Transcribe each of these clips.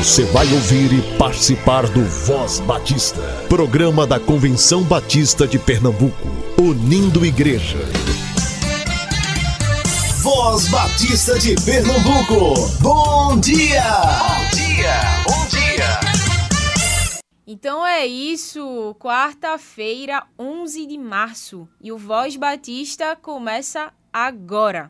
Você vai ouvir e participar do Voz Batista, programa da Convenção Batista de Pernambuco, unindo igreja. Voz Batista de Pernambuco, bom dia! Bom dia, bom dia! Então é isso, quarta-feira, 11 de março, e o Voz Batista começa agora.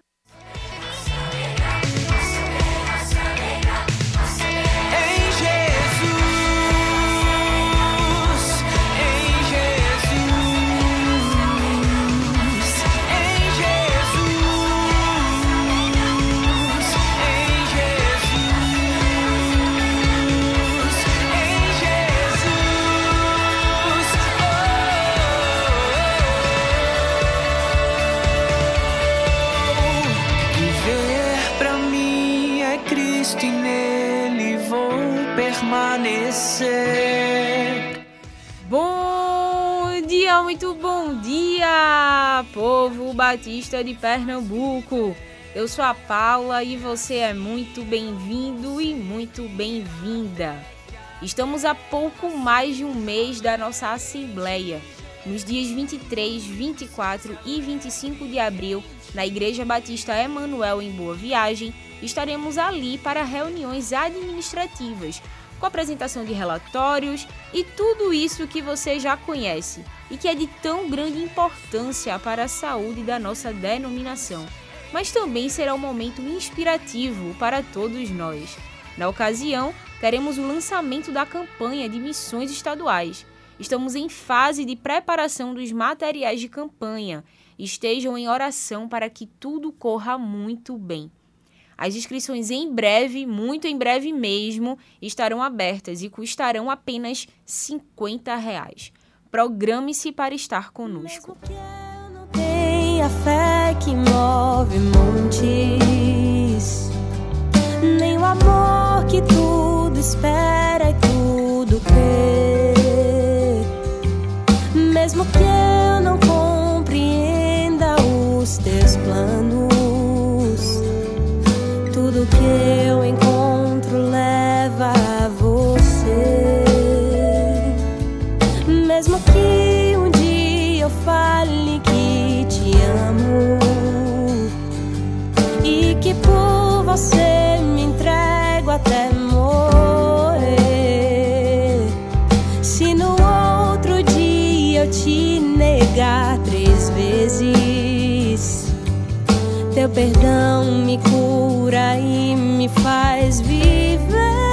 Permanecer. Bom dia, muito bom dia, povo batista de Pernambuco. Eu sou a Paula e você é muito bem-vindo e muito bem-vinda. Estamos a pouco mais de um mês da nossa Assembleia. Nos dias 23, 24 e 25 de abril, na Igreja Batista Emanuel em Boa Viagem, estaremos ali para reuniões administrativas com apresentação de relatórios e tudo isso que você já conhece e que é de tão grande importância para a saúde da nossa denominação. Mas também será um momento inspirativo para todos nós. Na ocasião, teremos o lançamento da campanha de missões estaduais. Estamos em fase de preparação dos materiais de campanha. Estejam em oração para que tudo corra muito bem. As inscrições em breve, muito em breve mesmo, estarão abertas e custarão apenas 50 reais. Programe-se para estar conosco. Mesmo que eu não tenha fé que move montes, nem o amor que tudo espera e tudo crê. Mesmo que eu não compreenda os teus você me entrego até morrer. Se no outro dia eu te negar três vezes, teu perdão me cura e me faz viver.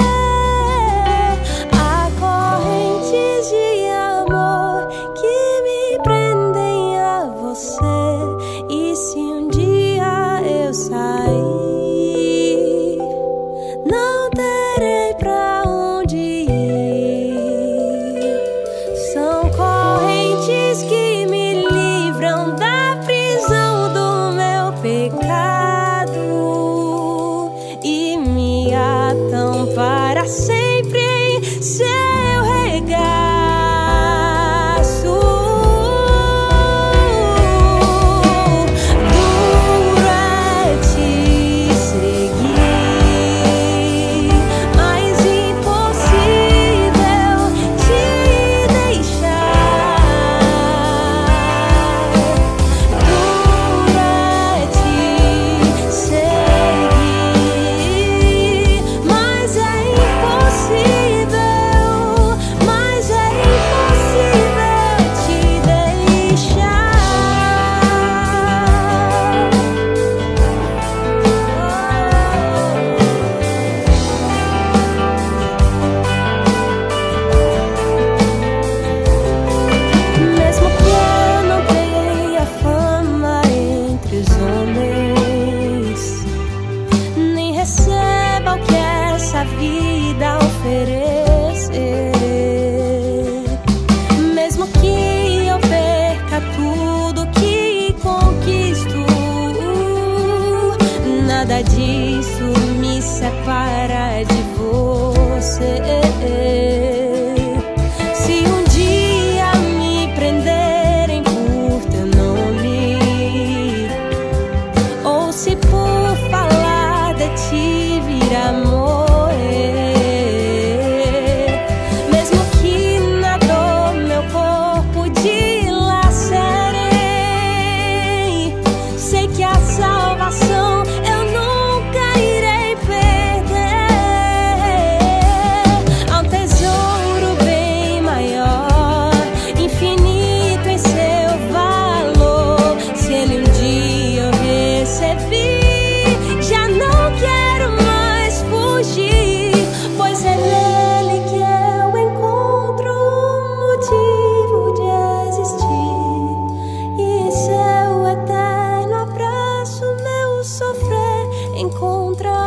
encontra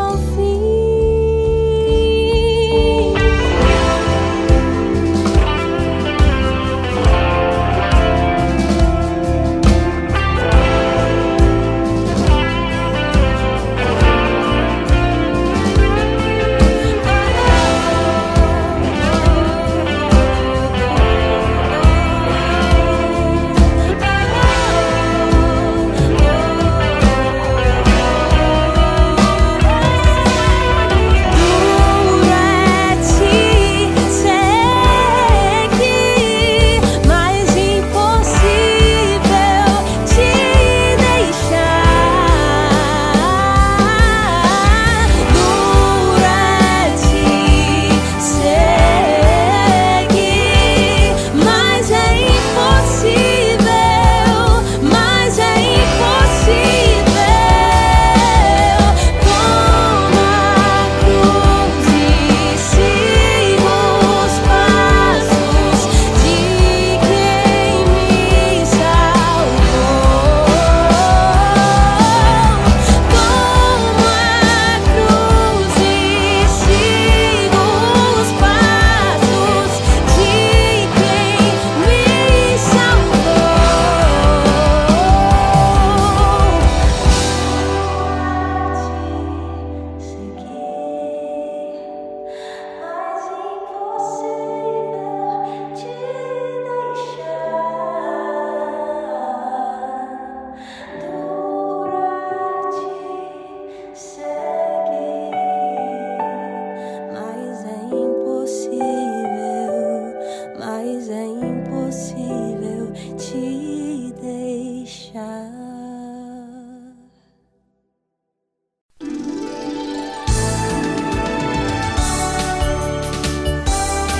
pois é impossível te deixar.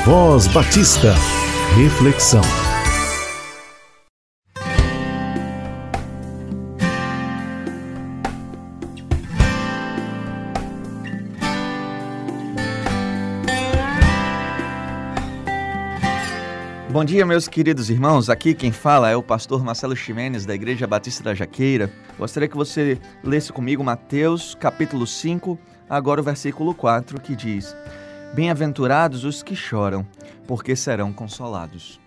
Voz Batista, reflexão. Bom dia, meus queridos irmãos. Aqui quem fala é o pastor Marcelo Ximenes, da Igreja Batista da Jaqueira. Gostaria que você lesse comigo Mateus, capítulo 5, agora o versículo 4, que diz: Bem-aventurados os que choram, porque serão consolados.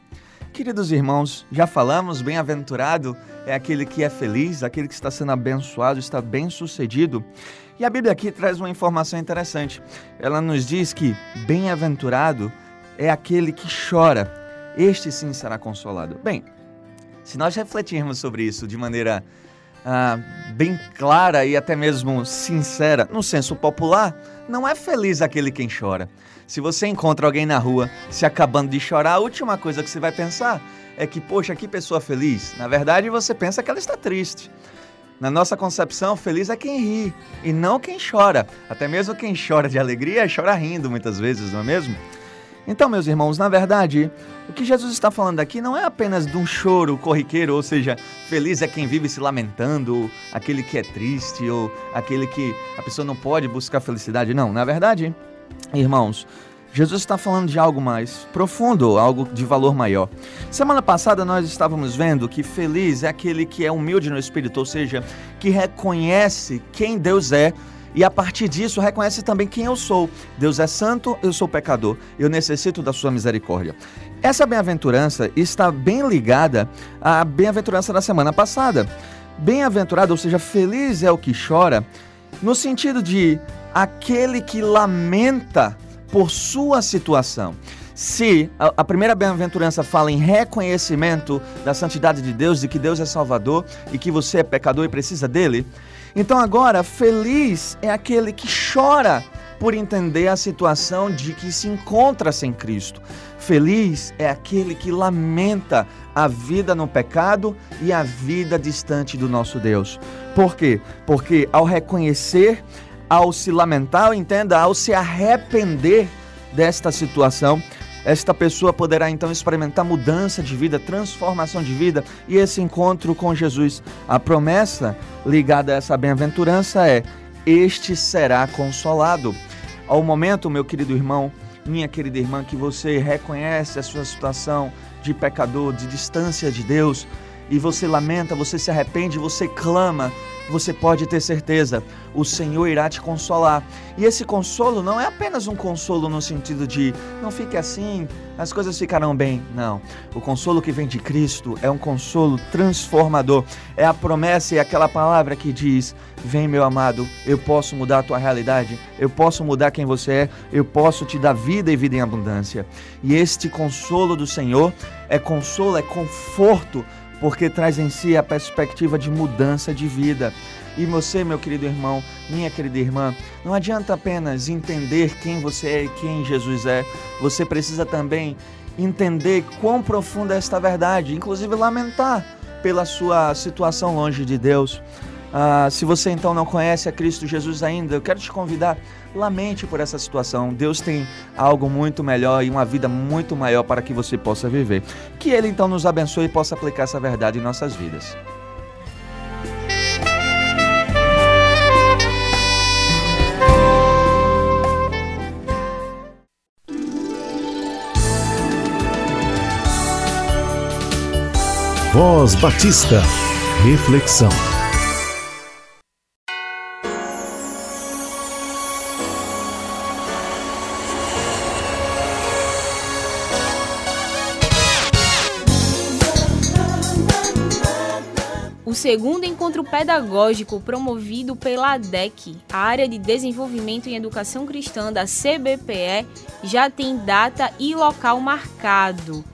Queridos irmãos, já falamos, bem-aventurado é aquele que é feliz, aquele que está sendo abençoado, está bem-sucedido. E a Bíblia aqui traz uma informação interessante. Ela nos diz que bem-aventurado é aquele que chora este sim será consolado. Bem, se nós refletirmos sobre isso de maneira ah, bem clara e até mesmo sincera, no senso popular, não é feliz aquele quem chora. Se você encontra alguém na rua se acabando de chorar, a última coisa que você vai pensar é que, poxa, que pessoa feliz. Na verdade, você pensa que ela está triste. Na nossa concepção, feliz é quem ri e não quem chora. Até mesmo quem chora de alegria chora rindo muitas vezes, não é mesmo? Então, meus irmãos, na verdade, o que Jesus está falando aqui não é apenas de um choro corriqueiro, ou seja, feliz é quem vive se lamentando, aquele que é triste, ou aquele que a pessoa não pode buscar felicidade. Não, na verdade, irmãos, Jesus está falando de algo mais profundo, algo de valor maior. Semana passada nós estávamos vendo que feliz é aquele que é humilde no espírito, ou seja, que reconhece quem Deus é e a partir disso reconhece também quem eu sou. Deus é santo, eu sou pecador, eu necessito da sua misericórdia. Essa bem-aventurança está bem ligada à bem-aventurança da semana passada. Bem-aventurado, ou seja, feliz é o que chora, no sentido de aquele que lamenta por sua situação. Se a, primeira bem-aventurança fala em reconhecimento da santidade de Deus, de que Deus é Salvador e que você é pecador e precisa dele, então agora, feliz é aquele que chora por entender a situação de que se encontra sem Cristo. Feliz é aquele que lamenta a vida no pecado e a vida distante do nosso Deus. Por quê? Porque ao reconhecer, ao se lamentar, entenda, ao se arrepender desta situação, esta pessoa poderá então experimentar mudança de vida, transformação de vida e esse encontro com Jesus. A promessa ligada a essa bem-aventurança é: este será consolado. Ao momento, meu querido irmão, minha querida irmã, que você reconhece a sua situação de pecador, de distância de Deus, e você lamenta, você se arrepende, você clama, você pode ter certeza, o Senhor irá te consolar. E esse consolo não é apenas um consolo no sentido de não fique assim, as coisas ficarão bem. Não. O consolo que vem de Cristo é um consolo transformador. É a promessa e aquela palavra que diz: Vem, meu amado, eu posso mudar a tua realidade, eu posso mudar quem você é, eu posso te dar vida e vida em abundância. E este consolo do Senhor é consolo, é conforto porque traz em si a perspectiva de mudança de vida. E você, meu querido irmão, minha querida irmã, não adianta apenas entender quem você é e quem Jesus é, você precisa também entender quão profunda é esta verdade, inclusive lamentar pela sua situação longe de Deus. Ah, se você então não conhece a Cristo Jesus ainda, eu quero te convidar, lamente por essa situação. Deus tem algo muito melhor e uma vida muito maior para que você possa viver. Que Ele então nos abençoe e possa aplicar essa verdade em nossas vidas. Voz Batista. Reflexão. Segundo encontro pedagógico promovido pela ADEC, a área de desenvolvimento em educação cristã da CBPE, já tem data e local marcado.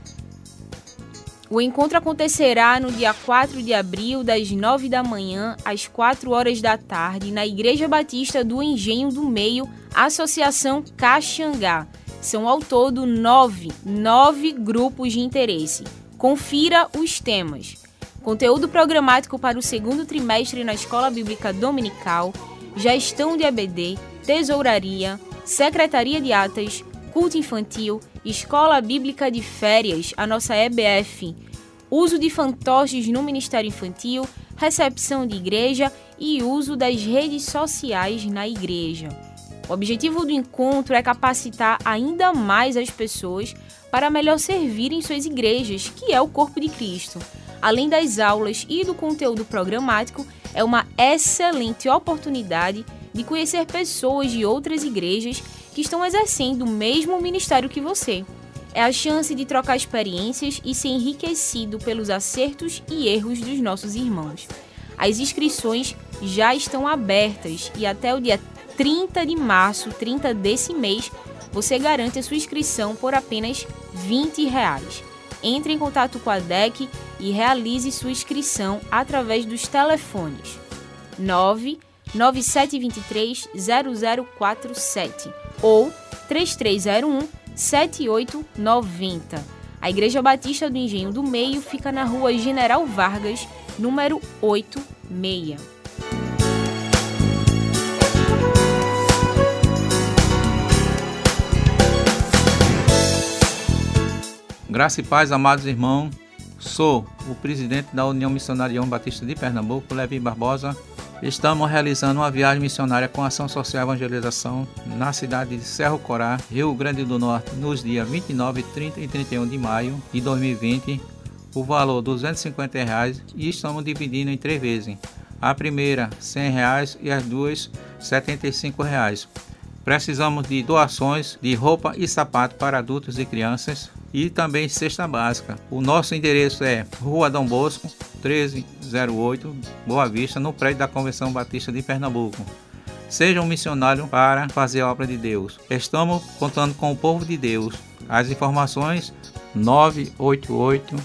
O encontro acontecerá no dia 4 de abril, das 9 da manhã às 4 horas da tarde, na Igreja Batista do Engenho do Meio, Associação Caxangá. São ao todo nove, nove grupos de interesse. Confira os temas: conteúdo programático para o segundo trimestre na Escola Bíblica Dominical, gestão de ABD, tesouraria, secretaria de atas, culto infantil, Escola Bíblica de Férias, a nossa EBF, uso de fantoches no Ministério Infantil, recepção de igreja e uso das redes sociais na igreja. O objetivo do encontro é capacitar ainda mais as pessoas para melhor servir em suas igrejas, que é o corpo de Cristo. Além das aulas e do conteúdo programático, é uma excelente oportunidade de conhecer pessoas de outras igrejas que estão exercendo o mesmo ministério que você. É a chance de trocar experiências e ser enriquecido pelos acertos e erros dos nossos irmãos. As inscrições já estão abertas e até o dia 30 de março, 30 desse mês, você garante a sua inscrição por apenas 20 reais. Entre em contato com a DEC e realize sua inscrição através dos telefones 99723 0047 ou 3301 7890. A Igreja Batista do Engenho do Meio fica na rua General Vargas, número 86. Graça e paz, amados irmãos. Sou o presidente da União Missionária Batista de Pernambuco, Levi Barbosa. Estamos realizando uma viagem missionária com ação social evangelização na cidade de Cerro Corá, Rio Grande do Norte, nos dias 29, 30 e 31 de maio de 2020. O valor 250 reais, e estamos dividindo em três vezes. A primeira 100 reais e as duas 75 reais. Precisamos de doações de roupa e sapato para adultos e crianças e também cesta básica. O nosso endereço é Rua Dom Bosco, 1308, Boa Vista, no prédio da Convenção Batista de Pernambuco. Seja um missionário para fazer a obra de Deus. Estamos contando com o povo de Deus. As informações 988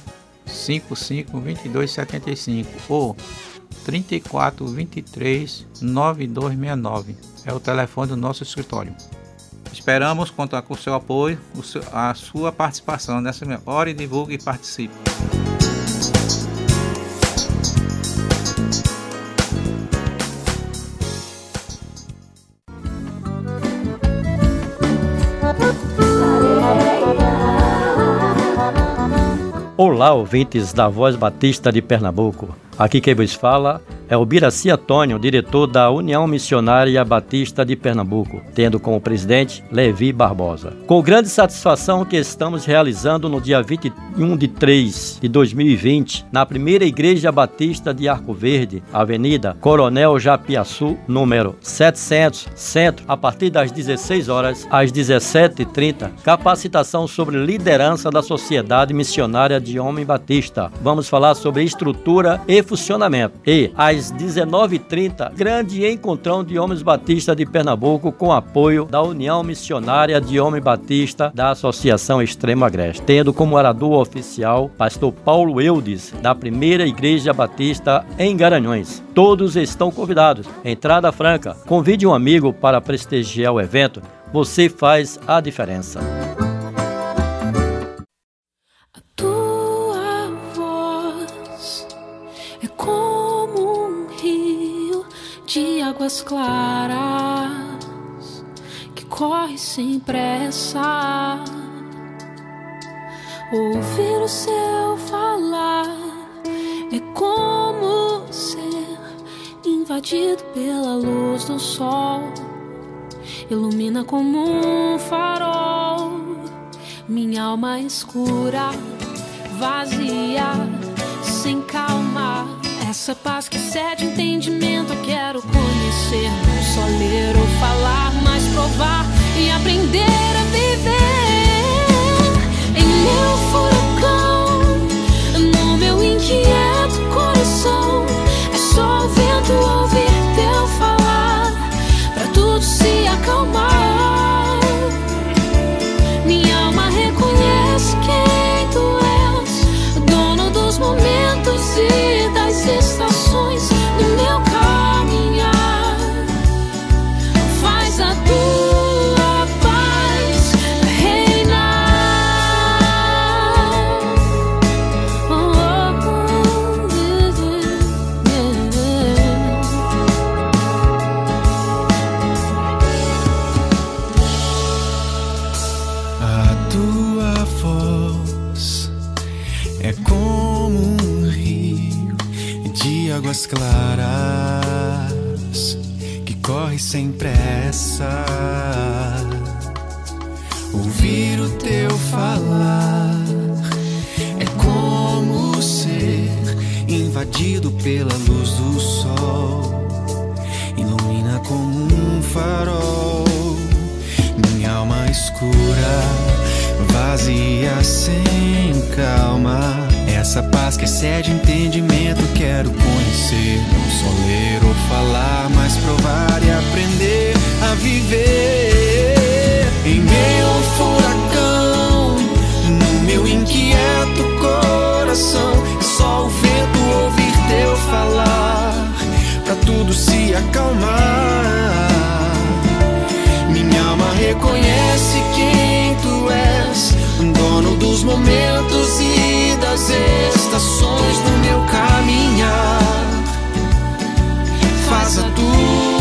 55 2275 ou 3423 9269. É o telefone do nosso escritório. Esperamos contar com o seu apoio, a sua participação nessa e divulgue e participe. Olá, ouvintes da Voz Batista de Pernambuco. Aqui quem vos fala é o Biraci Antônio, diretor da União Missionária Batista de Pernambuco, tendo como presidente Levi Barbosa. Com grande satisfação que estamos realizando no dia 21 de 3 de 2020, na primeira Igreja Batista de Arco Verde, Avenida Coronel Japiaçu, número 700, Centro, a partir das 16 horas às 17h30, capacitação sobre liderança da Sociedade Missionária de Homem Batista. Vamos falar sobre estrutura e funcionamento. E às 19h30, grande encontrão de homens batistas de Pernambuco com apoio da União Missionária de Homem Batista da Associação Extremo Agreste, tendo como orador oficial pastor Paulo Eudes, da Primeira Igreja Batista em Garanhões. Todos estão convidados. Entrada franca. Convide um amigo para prestigiar o evento. Você faz a diferença. Claras que corre sem pressa. Ouvir o seu falar é como ser invadido pela luz do sol. Ilumina como um farol minha alma escura, vazia, sem calma. Essa paz que cede entendimento eu quero conhecer. Não só ler ou falar, mas provar e aprender a viver. Ouvir o teu falar é como ser invadido pela luz do sol. Ilumina como um farol minha alma escura, vazia sem calma. Essa paz que excede entendimento quero conhecer. Não só ler ou falar, mas provar e aprender a viver. Se acalmar. Minha alma reconhece quem tu és, dono dos momentos e das estações do meu caminhar. Faz a tua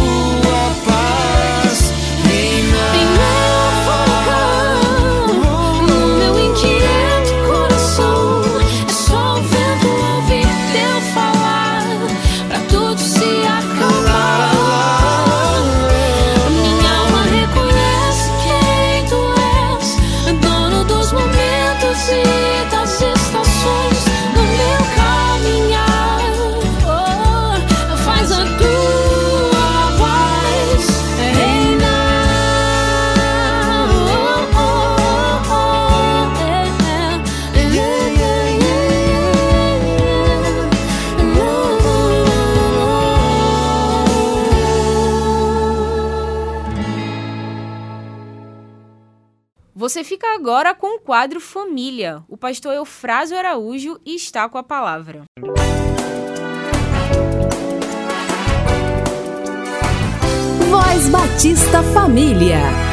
agora com o quadro Família. O pastor Eufrásio Araújo está com a palavra. Voz Batista Família.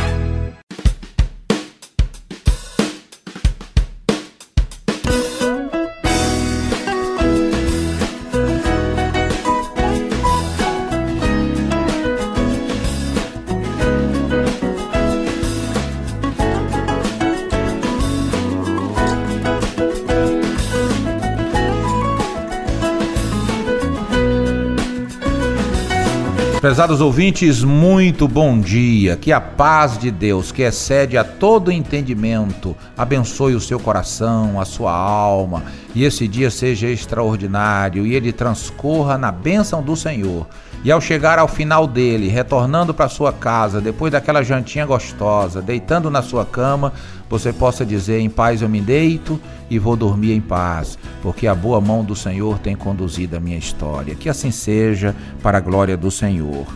Prezados ouvintes, muito bom dia. Que a paz de Deus, que excede a todo entendimento, abençoe o seu coração, a sua alma, e esse dia seja extraordinário e ele transcorra na bênção do Senhor. E ao chegar ao final dele, retornando para sua casa, depois daquela jantinha gostosa, deitando na sua cama, você possa dizer: Em paz eu me deito e vou dormir em paz, porque a boa mão do Senhor tem conduzido a minha história. Que assim seja, para a glória do Senhor.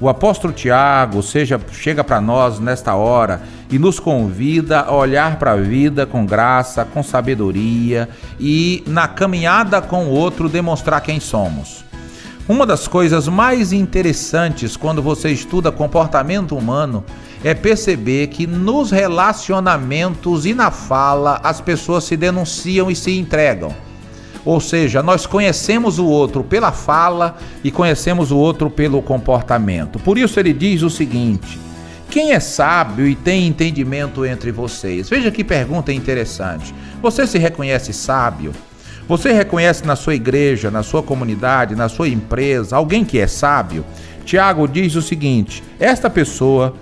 O apóstolo Tiago seja, chega para nós nesta hora e nos convida a olhar para a vida com graça, com sabedoria e, na caminhada com o outro, demonstrar quem somos. Uma das coisas mais interessantes quando você estuda comportamento humano é perceber que nos relacionamentos e na fala as pessoas se denunciam e se entregam. Ou seja, nós conhecemos o outro pela fala e conhecemos o outro pelo comportamento. Por isso ele diz o seguinte: quem é sábio e tem entendimento entre vocês? Veja que pergunta interessante. Você se reconhece sábio? Você reconhece na sua igreja, na sua comunidade, na sua empresa alguém que é sábio? Tiago diz o seguinte: esta pessoa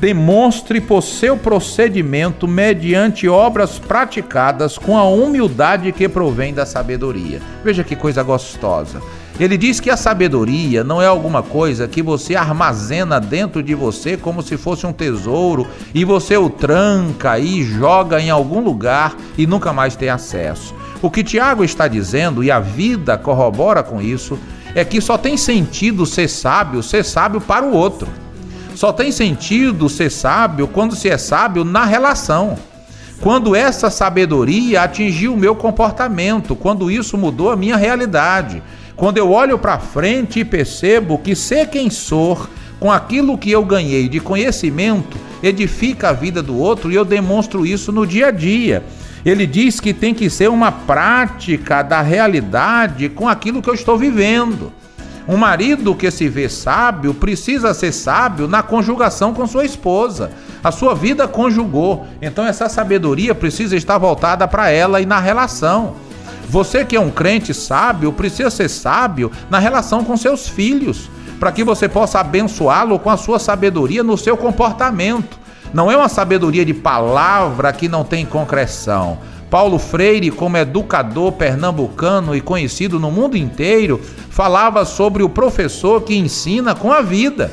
demonstre por seu procedimento mediante obras praticadas com a humildade que provém da sabedoria. Veja que coisa gostosa. Ele diz que a sabedoria não é alguma coisa que você armazena dentro de você como se fosse um tesouro e você o tranca e joga em algum lugar e nunca mais tem acesso. O que Tiago está dizendo, e a vida corrobora com isso, é que só tem sentido ser sábio, ser sábio para o outro. Só tem sentido ser sábio quando se é sábio na relação. Quando essa sabedoria atingiu o meu comportamento, quando isso mudou a minha realidade. Quando eu olho para frente e percebo que ser quem sou, com aquilo que eu ganhei de conhecimento, edifica a vida do outro e eu demonstro isso no dia a dia. Ele diz que tem que ser uma prática da realidade com aquilo que eu estou vivendo. Um marido que se vê sábio precisa ser sábio na conjugação com sua esposa. A sua vida conjugou, então essa sabedoria precisa estar voltada para ela e na relação. Você que é um crente sábio, precisa ser sábio na relação com seus filhos, para que você possa abençoá-lo com a sua sabedoria no seu comportamento. Não é uma sabedoria de palavra que não tem concreção. Paulo Freire, como educador pernambucano e conhecido no mundo inteiro, falava sobre o professor que ensina com a vida.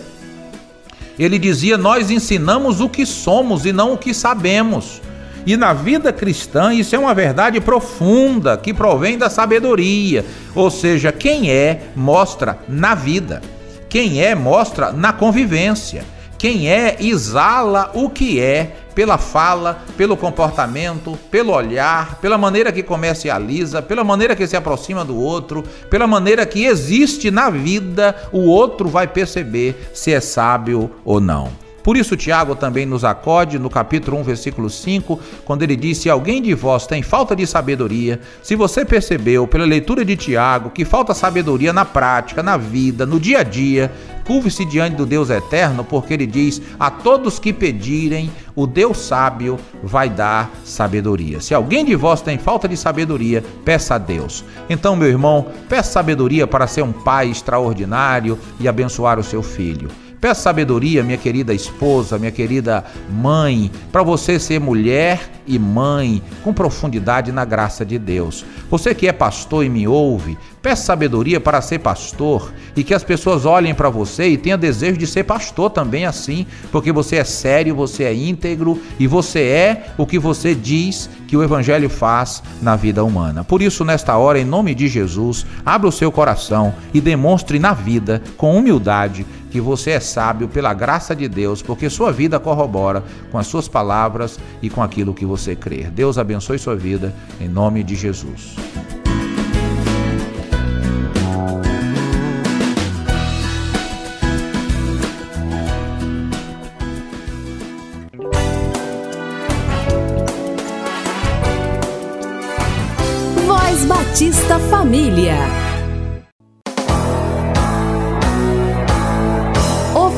Ele dizia: Nós ensinamos o que somos e não o que sabemos. E na vida cristã, isso é uma verdade profunda que provém da sabedoria. Ou seja, quem é, mostra na vida. Quem é, mostra na convivência. Quem é, exala o que é pela fala, pelo comportamento, pelo olhar, pela maneira que comercializa, pela maneira que se aproxima do outro, pela maneira que existe na vida, o outro vai perceber se é sábio ou não. Por isso, Tiago também nos acode no capítulo 1, versículo 5, quando ele diz: Se alguém de vós tem falta de sabedoria, se você percebeu pela leitura de Tiago que falta sabedoria na prática, na vida, no dia a dia, curve-se diante do Deus eterno, porque ele diz: A todos que pedirem, o Deus sábio vai dar sabedoria. Se alguém de vós tem falta de sabedoria, peça a Deus. Então, meu irmão, peça sabedoria para ser um pai extraordinário e abençoar o seu filho. Peço sabedoria, minha querida esposa, minha querida mãe, para você ser mulher e mãe com profundidade na graça de Deus. Você que é pastor e me ouve, peça sabedoria para ser pastor e que as pessoas olhem para você e tenham desejo de ser pastor também assim, porque você é sério, você é íntegro e você é o que você diz que o evangelho faz na vida humana. Por isso, nesta hora, em nome de Jesus, abra o seu coração e demonstre na vida, com humildade, que você é sábio pela graça de Deus, porque sua vida corrobora com as suas palavras e com aquilo que você crer. Deus abençoe sua vida, em nome de Jesus.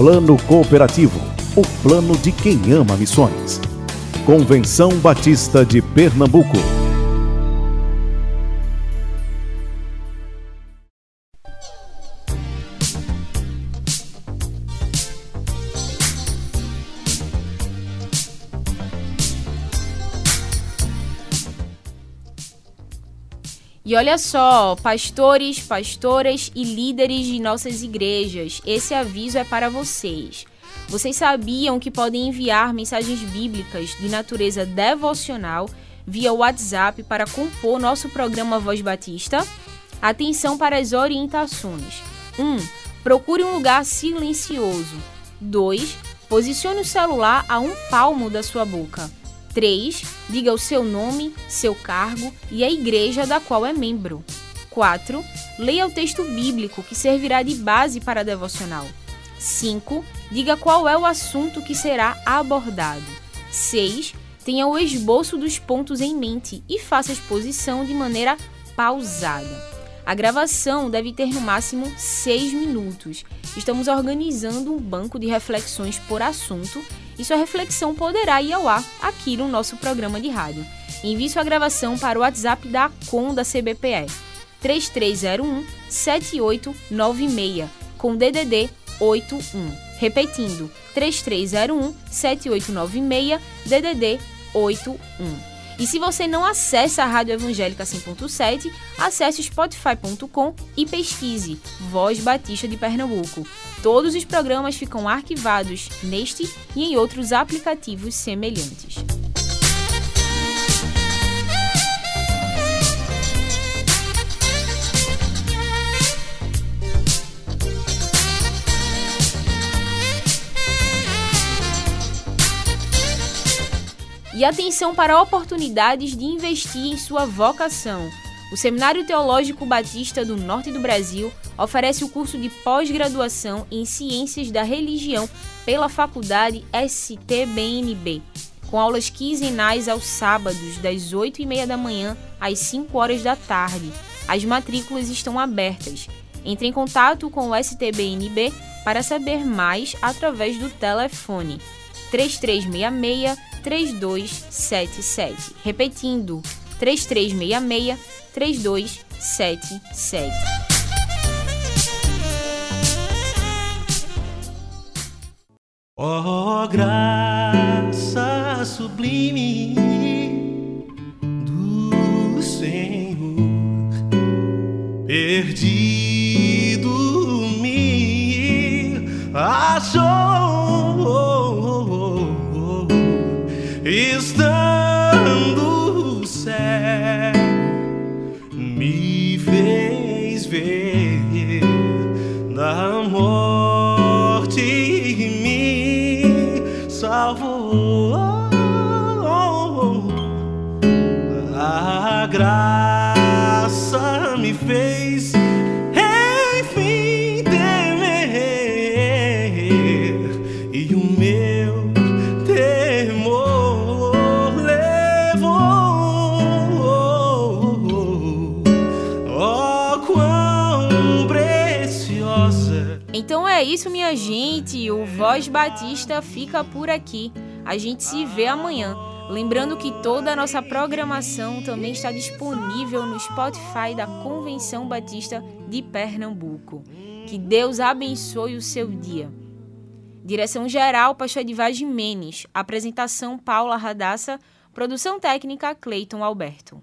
Plano Cooperativo, o plano de quem ama missões. Convenção Batista de Pernambuco. E olha só, pastores, pastoras e líderes de nossas igrejas, esse aviso é para vocês. Vocês sabiam que podem enviar mensagens bíblicas de natureza devocional via WhatsApp para compor nosso programa Voz Batista? Atenção para as orientações. 1. Um, procure um lugar silencioso. 2. Posicione o celular a um palmo da sua boca. 3. Diga o seu nome, seu cargo e a igreja da qual é membro. 4. Leia o texto bíblico que servirá de base para a devocional. 5. Diga qual é o assunto que será abordado. 6. Tenha o esboço dos pontos em mente e faça a exposição de maneira pausada. A gravação deve ter no máximo 6 minutos. Estamos organizando um banco de reflexões por assunto e sua reflexão poderá ir ao ar aqui no nosso programa de rádio. Envie sua gravação para o WhatsApp da COM da CBPE 3301 7896 com DDD 81. Repetindo, 3301 7896 DDD 81. E se você não acessa a Rádio Evangélica 100.7, acesse spotify.com e pesquise Voz Batista de Pernambuco. Todos os programas ficam arquivados neste e em outros aplicativos semelhantes. E atenção para oportunidades de investir em sua vocação. O Seminário Teológico Batista do Norte do Brasil oferece o curso de pós-graduação em Ciências da Religião pela Faculdade STBNB, com aulas quinzenais aos sábados, das 8h30 da manhã às 5 horas da tarde. As matrículas estão abertas. Entre em contato com o STBNB para saber mais através do telefone 3366 3277. Repetindo, 3366 3277. Oh, graça sublime do Senhor, Então é isso, minha gente. O Voz Batista fica por aqui. A gente se vê amanhã. Lembrando que toda a nossa programação também está disponível no Spotify da Convenção Batista de Pernambuco. Que Deus abençoe o seu dia. Direção geral, Pastor Edivar Jimenez. Apresentação, Paula Radassa. Produção técnica, Cleiton Alberto.